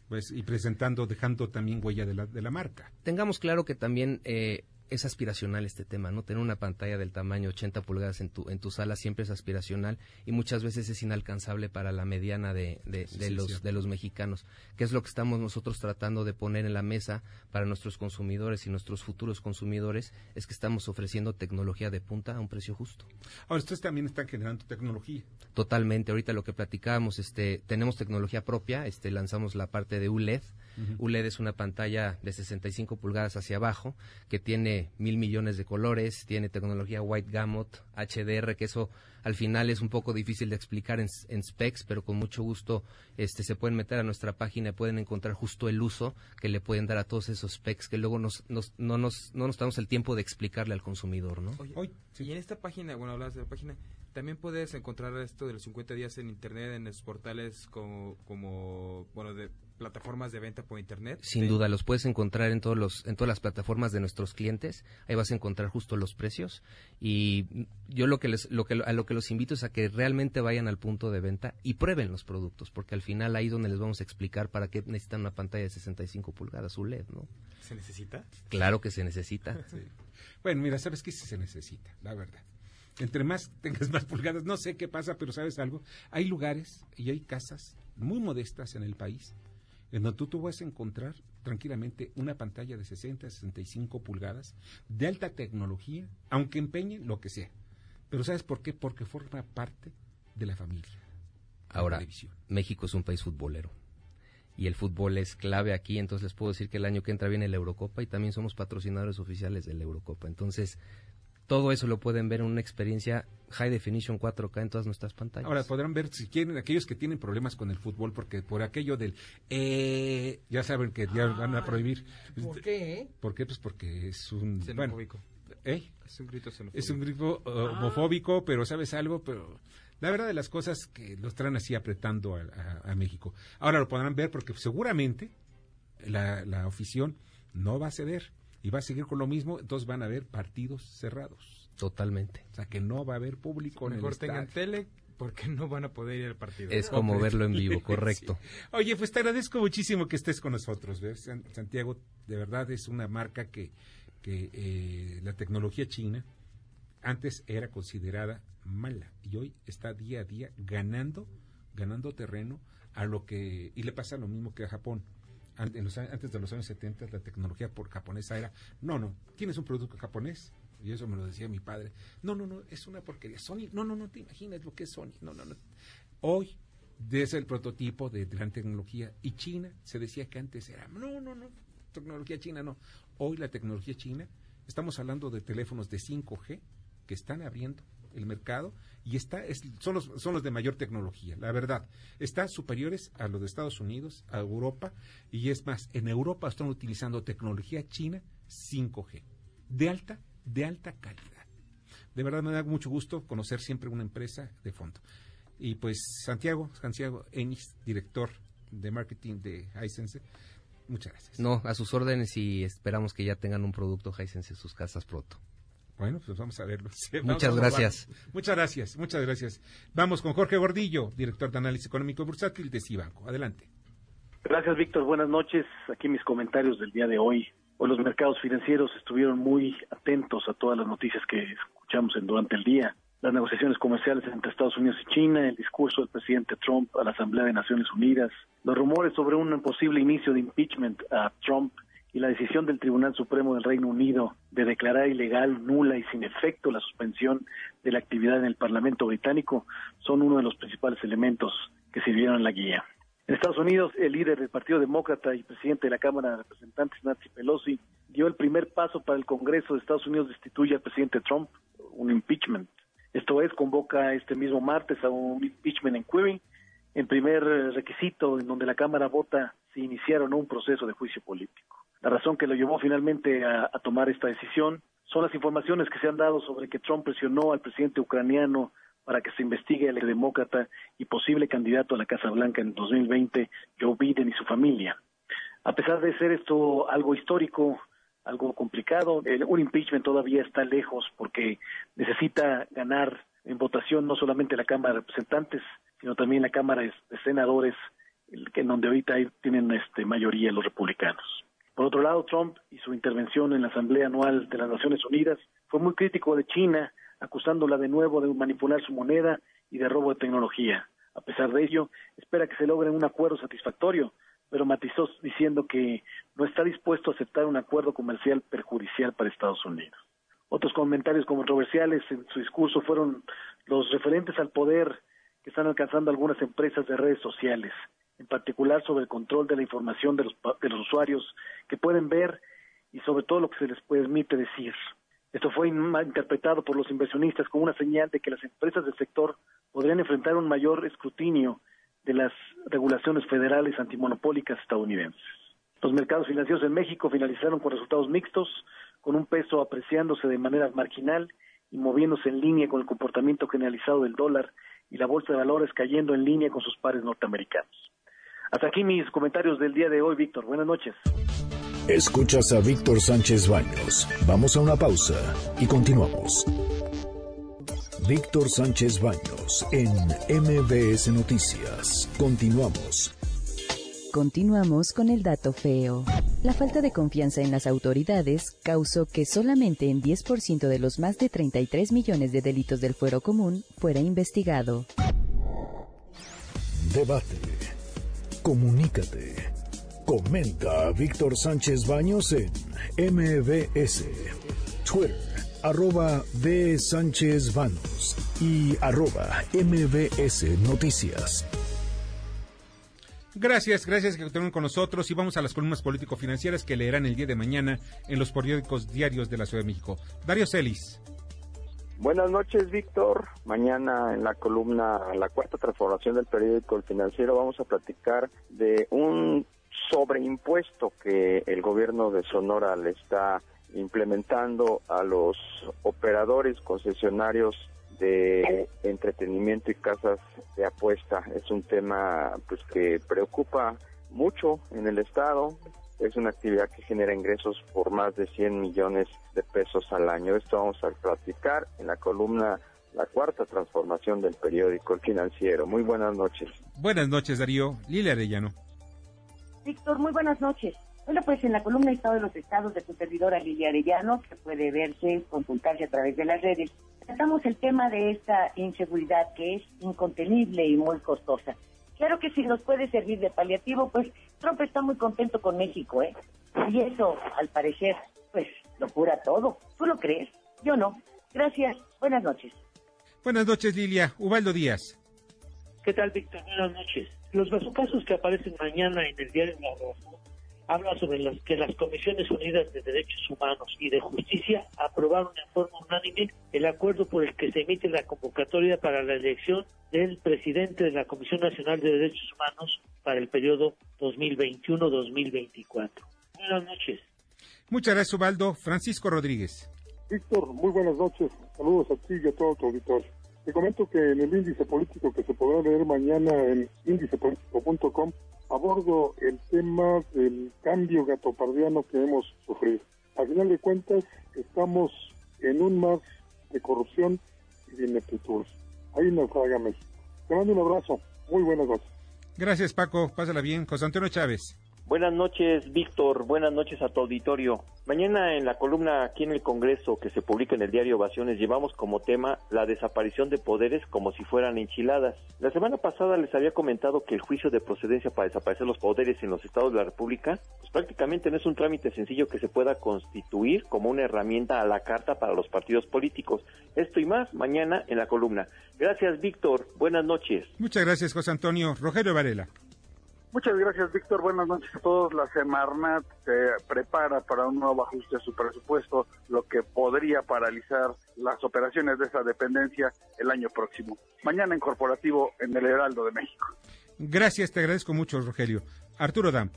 pues, y presentando, dejando también huella de la, de la marca. Tengamos claro que también eh, es aspiracional este tema, ¿no? Tener una pantalla del tamaño 80 pulgadas en tu, en tu sala siempre es aspiracional y muchas veces es inalcanzable para la mediana de, de, los, de los mexicanos. ¿Qué es lo que estamos nosotros tratando de poner en la mesa para nuestros consumidores y nuestros futuros consumidores? Es que estamos ofreciendo tecnología de punta a un precio justo. Ahora, ustedes también están generando tecnología. Totalmente. Ahorita lo que platicábamos, este, tenemos tecnología propia, este, lanzamos la parte de ULED, ULED es una pantalla de 65 pulgadas hacia abajo que tiene mil millones de colores, tiene tecnología White Gamut, HDR, que eso al final es un poco difícil de explicar en, specs, pero con mucho gusto este, se pueden meter a nuestra página y pueden encontrar justo el uso que le pueden dar a todos esos specs que luego nos, nos, no, nos, no nos damos el tiempo de explicarle al consumidor, ¿no? Y en esta página, bueno, hablas de la página, también puedes encontrar esto de los 50 días en internet en los portales como, como bueno, de plataformas de venta por internet. Sin duda, los puedes encontrar en todos los en todas las plataformas de nuestros clientes. Ahí vas a encontrar justo los precios y yo lo que les lo que a lo que los invito es a que realmente vayan al punto de venta y prueben los productos, porque al final ahí es donde les vamos a explicar para qué necesitan una pantalla de 65 pulgadas, un LED, ¿no? ¿Se necesita? Claro que se necesita. Bueno, mira, sabes que sí se necesita, la verdad entre más tengas más pulgadas, no sé qué pasa, pero sabes algo, hay lugares y hay casas muy modestas en el país en donde tú, tú vas a encontrar tranquilamente una pantalla de 60, 65 pulgadas de alta tecnología, aunque empeñen lo que sea. Pero ¿sabes por qué? Porque forma parte de la familia. Ahora, México es un país futbolero y el fútbol es clave aquí, entonces les puedo decir que el año que entra viene la Eurocopa y también somos patrocinadores oficiales de la Eurocopa. Entonces, todo eso lo pueden ver en una experiencia High Definition 4K en todas nuestras pantallas. Ahora podrán ver si quieren aquellos que tienen problemas con el fútbol porque por aquello del eh, ya saben que ya van a prohibir. ¿Por qué? ¿Por qué? Pues porque es un xenofóbico. ¿eh? Es un grito xenofóbico. Es un grito uh, homofóbico, pero sabes algo, pero la verdad de las cosas que los traen así apretando a, México. Ahora lo podrán ver porque seguramente la, la afición no va a ceder y va a seguir con lo mismo, entonces van a haber partidos cerrados. Totalmente. O sea que no va a haber público en Mejor tengan tele porque no van a poder ir al partido. Es como verlo en vivo, correcto. Oye, pues te agradezco muchísimo que estés con nosotros. ¿ves? Santiago, de verdad es una marca que, que eh, la tecnología china antes era considerada mala y hoy está día a día ganando, ganando terreno a lo que y le pasa lo mismo que a Japón antes de los años 70 la tecnología por japonesa era, no, no, tienes un producto japonés, y eso me lo decía mi padre, no, no, no, es una porquería, Sony, no, no, no te imaginas lo que es Sony, no, no, no. Hoy, desde el prototipo de gran tecnología, y China se decía que antes era, no, no, no, tecnología china no. Hoy la tecnología china, estamos hablando de teléfonos de 5G que están abriendo el mercado y está son los son los de mayor tecnología la verdad. Están superiores a los de Estados Unidos a Europa y es más en Europa están utilizando tecnología china 5G de alta de alta calidad. De verdad me da mucho gusto conocer siempre una empresa de fondo. Y pues Santiago Santiago Enis director de marketing de Hisense muchas gracias. No a sus órdenes y esperamos que ya tengan un producto Hisense en sus casas pronto bueno, pues vamos a verlo. muchas gracias. Muchas gracias, muchas gracias. Vamos con Jorge Gordillo, director de análisis económico bursátil de Cibanco. Adelante. Gracias, Víctor. Buenas noches. Aquí mis comentarios del día de hoy. Hoy los mercados financieros estuvieron muy atentos a todas las noticias que escuchamos en, durante el día. Las negociaciones comerciales entre Estados Unidos y China, el discurso del presidente Trump a la Asamblea de Naciones Unidas, los rumores sobre un posible inicio de impeachment a Trump y la decisión del Tribunal Supremo del Reino Unido de declarar ilegal, nula y sin efecto la suspensión de la actividad en el Parlamento británico son uno de los principales elementos que sirvieron en la guía. En Estados Unidos, el líder del Partido Demócrata y presidente de la Cámara de Representantes, Nancy Pelosi, dio el primer paso para el Congreso de Estados Unidos destituye al presidente Trump, un impeachment. Esto es, convoca este mismo martes a un impeachment inquiry, en primer requisito en donde la Cámara vota si no un proceso de juicio político. La razón que lo llevó finalmente a, tomar esta decisión son las informaciones que se han dado sobre que Trump presionó al presidente ucraniano para que se investigue al demócrata y posible candidato a la Casa Blanca en 2020, Joe Biden y su familia. A pesar de ser esto algo histórico, algo complicado, un impeachment todavía está lejos porque necesita ganar en votación no solamente la Cámara de Representantes, sino también la Cámara de Senadores, en donde ahorita tienen este, mayoría los republicanos. Por otro lado, Trump y su intervención en la Asamblea Anual de las Naciones Unidas fue muy crítico de China, acusándola de nuevo de manipular su moneda y de robo de tecnología. A pesar de ello, espera que se logre un acuerdo satisfactorio, pero matizó diciendo que no está dispuesto a aceptar un acuerdo comercial perjudicial para Estados Unidos. Otros comentarios controversiales en su discurso fueron los referentes al poder que están alcanzando algunas empresas de redes sociales en particular sobre el control de la información de los, usuarios que pueden ver y sobre todo lo que se les permite decir. Esto fue interpretado por los inversionistas como una señal de que las empresas del sector podrían enfrentar un mayor escrutinio de las regulaciones federales antimonopólicas estadounidenses. Los mercados financieros en México finalizaron con resultados mixtos, con un peso apreciándose de manera marginal y moviéndose en línea con el comportamiento generalizado del dólar y la bolsa de valores cayendo en línea con sus pares norteamericanos. Hasta aquí mis comentarios del día de hoy, Víctor. Buenas noches. Escuchas a Víctor Sánchez Baños. Vamos a una pausa y continuamos. Víctor Sánchez Baños en MBS Noticias. Continuamos. Continuamos con el dato feo. La falta de confianza en las autoridades causó que solamente en 10% de los más de 33 millones de delitos del fuero común fuera investigado. Debate. Comunícate. Comenta a Víctor Sánchez Baños en MBS. Twitter, arroba B. Sánchez Baños y arroba MBS Noticias. Gracias, gracias que continúen con nosotros y vamos a las columnas político-financieras que leerán el día de mañana en los periódicos diarios de la Ciudad de México. Dario Celis. Buenas noches, Víctor. Mañana en la columna La Cuarta Transformación del Periódico El Financiero vamos a platicar de un sobreimpuesto que el gobierno de Sonora le está implementando a los operadores concesionarios de entretenimiento y casas de apuesta. Es un tema pues que preocupa mucho en el estado. Es una actividad que genera ingresos por más de 100 millones de pesos al año. Esto vamos a platicar en la columna La cuarta transformación del periódico El Financiero. Muy buenas noches. Buenas noches, Darío. Lilia Arellano. Víctor, muy buenas noches. Bueno, pues en la columna Estado de los Estados de tu servidora Lilia Arellano, que puede verse, consultarse a través de las redes, tratamos el tema de esta inseguridad que es incontenible y muy costosa. Claro que si nos puede servir de paliativo, pues Trump está muy contento con México, ¿eh? Y eso, al parecer, pues lo cura todo. ¿Tú lo crees? Yo no. Gracias. Buenas noches. Buenas noches, Lilia. Ubaldo Díaz. ¿Qué tal, Víctor? Buenas noches. Los casos que aparecen mañana en el diario La Rosa habla sobre las, que las Comisiones Unidas de Derechos Humanos y de Justicia aprobaron en forma unánime el acuerdo por el que se emite la convocatoria para la elección del presidente de la Comisión Nacional de Derechos Humanos para el periodo 2021-2024. Buenas noches. Muchas gracias, Ubaldo. Francisco Rodríguez. Víctor, muy buenas noches. Saludos a ti y a todo tu auditorio. Te comento que en el índice político que se podrá leer mañana en índicepolitico.com abordo el tema del cambio gatopardiano que hemos sufrido. Al final de cuentas, estamos en un mar de corrupción y de ineptitud. Ahí nos haga México. Te mando un abrazo. Muy buenas noches. Gracias, Paco. Pásala bien. José Antonio Chávez. Buenas noches, Víctor. Buenas noches a tu auditorio. Mañana en la columna aquí en el Congreso que se publica en el diario Ovaciones llevamos como tema la desaparición de poderes como si fueran enchiladas. La semana pasada les había comentado que el juicio de procedencia para desaparecer los poderes en los estados de la República pues prácticamente no es un trámite sencillo que se pueda constituir como una herramienta a la carta para los partidos políticos. Esto y más mañana en la columna. Gracias, Víctor. Buenas noches. Muchas gracias, José Antonio. Rogelio Varela. Muchas gracias, Víctor. Buenas noches a todos. La Semarnat se prepara para un nuevo ajuste a su presupuesto, lo que podría paralizar las operaciones de esa dependencia el año próximo. Mañana en corporativo en el Heraldo de México. Gracias, te agradezco mucho, Rogelio. Arturo Dam.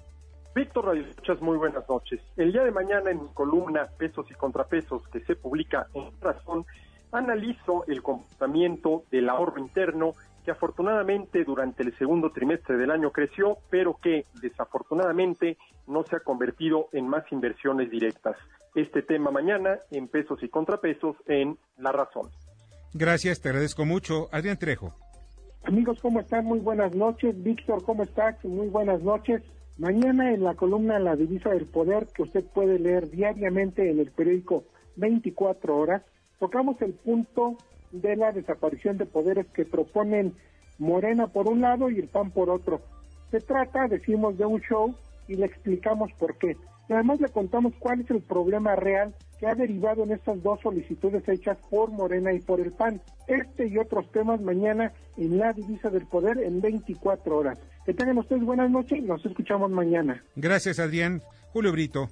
Víctor Radio Escuchas, muy buenas noches. El día de mañana en mi columna Pesos y Contrapesos, que se publica en Razón, analizo el comportamiento del ahorro interno que afortunadamente durante el segundo trimestre del año creció, pero que desafortunadamente no se ha convertido en más inversiones directas. Este tema mañana en pesos y contrapesos en La Razón. Gracias, te agradezco mucho. Adrián Trejo. Amigos, ¿cómo están? Muy buenas noches. Víctor, ¿cómo estás? Muy buenas noches. Mañana en la columna La Divisa del Poder, que usted puede leer diariamente en el periódico 24 horas, tocamos el punto de la desaparición de poderes que proponen Morena por un lado y el PAN por otro. Se trata, decimos, de un show y le explicamos por qué. Y además le contamos cuál es el problema real que ha derivado en estas dos solicitudes hechas por Morena y por el PAN. Este y otros temas mañana en la divisa del poder en 24 horas. Que tengan ustedes buenas noches y nos escuchamos mañana. Gracias, Adrián. Julio Brito.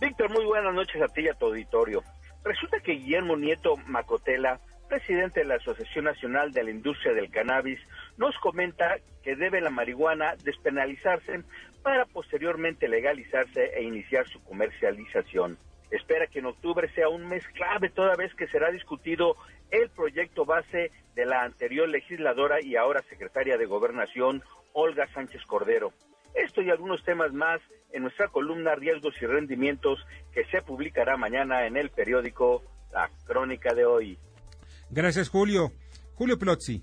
Víctor, muy buenas noches a ti y a tu auditorio. Resulta que Guillermo Nieto Macotela, presidente de la Asociación Nacional de la Industria del Cannabis, nos comenta que debe la marihuana despenalizarse para posteriormente legalizarse e iniciar su comercialización. Espera que en octubre sea un mes clave toda vez que será discutido el proyecto base de la anterior legisladora y ahora secretaria de Gobernación, Olga Sánchez Cordero. Esto y algunos temas más en nuestra columna Riesgos y Rendimientos que se publicará mañana en el periódico La Crónica de hoy. Gracias, Julio. Julio Plotzi.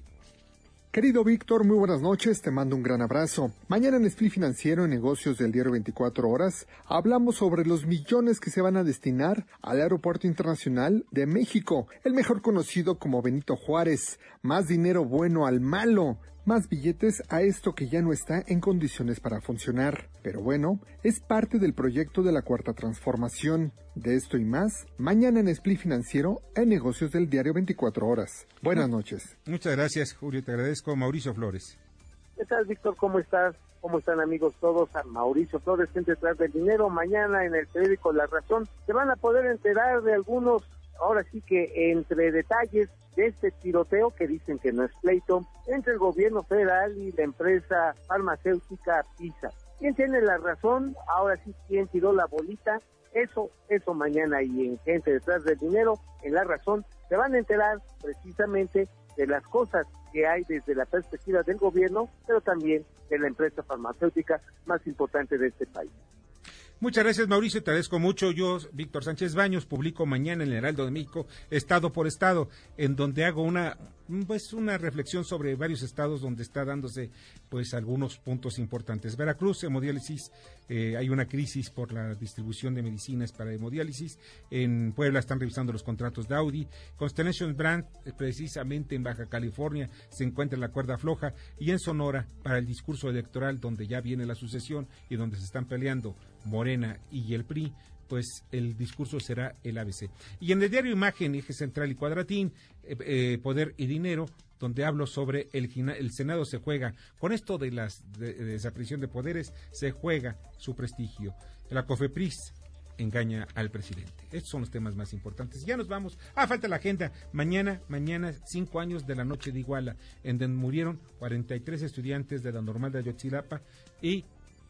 Querido Víctor, muy buenas noches, te mando un gran abrazo. Mañana en Split Financiero en Negocios del Diario 24 Horas hablamos sobre los millones que se van a destinar al Aeropuerto Internacional de México, el mejor conocido como Benito Juárez. Más dinero bueno al malo más billetes a esto que ya no está en condiciones para funcionar. Pero bueno, es parte del proyecto de la cuarta transformación. De esto y más, mañana en Split Financiero, en negocios del diario 24 horas. Buenas noches. Muchas gracias, Julio. Te agradezco. Mauricio Flores. ¿Qué tal, Víctor? ¿Cómo estás? ¿Cómo están amigos todos? A Mauricio Flores, gente detrás del dinero. Mañana en el periódico La Razón se van a poder enterar de algunos ahora sí que entre detalles de este tiroteo que dicen que no es pleito entre el gobierno federal y la empresa farmacéutica PISA. ¿Quién tiene la razón? Ahora sí, ¿quién tiró la bolita? Eso, eso mañana y en Gente detrás del dinero, en la razón, se van a enterar precisamente de las cosas que hay desde la perspectiva del gobierno, pero también de la empresa farmacéutica más importante de este país. Muchas gracias, Mauricio. Te agradezco mucho. Yo, Víctor Sánchez Baños, publico mañana en el Heraldo de México, Estado por Estado, en donde hago una, pues, una reflexión sobre varios estados donde está dándose, pues, algunos puntos importantes. Veracruz, hemodiálisis, eh, hay una crisis por la distribución de medicinas para hemodiálisis. En Puebla están revisando los contratos de Audi. Constellation Brand, eh, precisamente en Baja California, se encuentra en la cuerda floja. Y en Sonora, para el discurso electoral, donde ya viene la sucesión y donde se están peleando Morena y el PRI, pues el discurso será el ABC. Y en el diario Imagen, Eje Central y Cuadratín, eh, eh, Poder y Dinero, donde hablo sobre el, Senado se juega, con esto de la de, desaparición de poderes, se juega su prestigio. La COFEPRIS engaña al presidente. Estos son los temas más importantes. Ya nos vamos. Ah, falta la agenda. Mañana, mañana, cinco años de la noche de Iguala, en donde murieron 43 estudiantes de la normal de Ayotzilapa y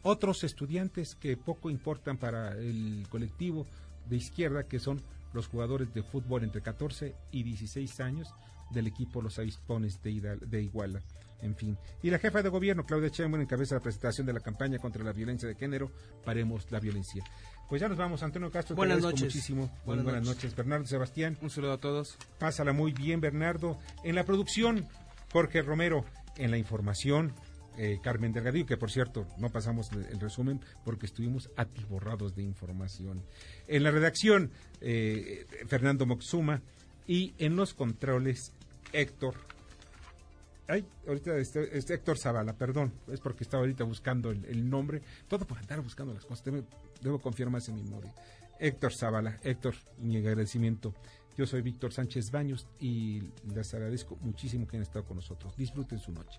otros estudiantes que poco importan para el colectivo de izquierda, que son los jugadores de fútbol entre 14 y 16 años del equipo Los Avispones de, de Iguala. En fin. Y la jefa de gobierno, Claudia Sheinbaum, encabeza la presentación de la campaña contra la violencia de género. Paremos la violencia. Pues ya nos vamos, Antonio Castro. Buenas noches. Muchísimo. Buenas, buenas noches. Bernardo Sebastián. Un saludo a todos. Pásala muy bien, Bernardo. En la producción, Jorge Romero. En la información, eh, Carmen Delgadillo, que por cierto no pasamos el resumen porque estuvimos atiborrados de información. En la redacción, eh, Fernando Moxuma y en los controles, Héctor. Ay, ahorita este, este Héctor Zavala, perdón, es porque estaba ahorita buscando el, nombre. Todo por andar buscando las cosas, debo, debo confiar más en mi memoria. Héctor Zavala, Héctor, mi agradecimiento. Yo soy Víctor Sánchez Baños y les agradezco muchísimo que hayan estado con nosotros. Disfruten su noche.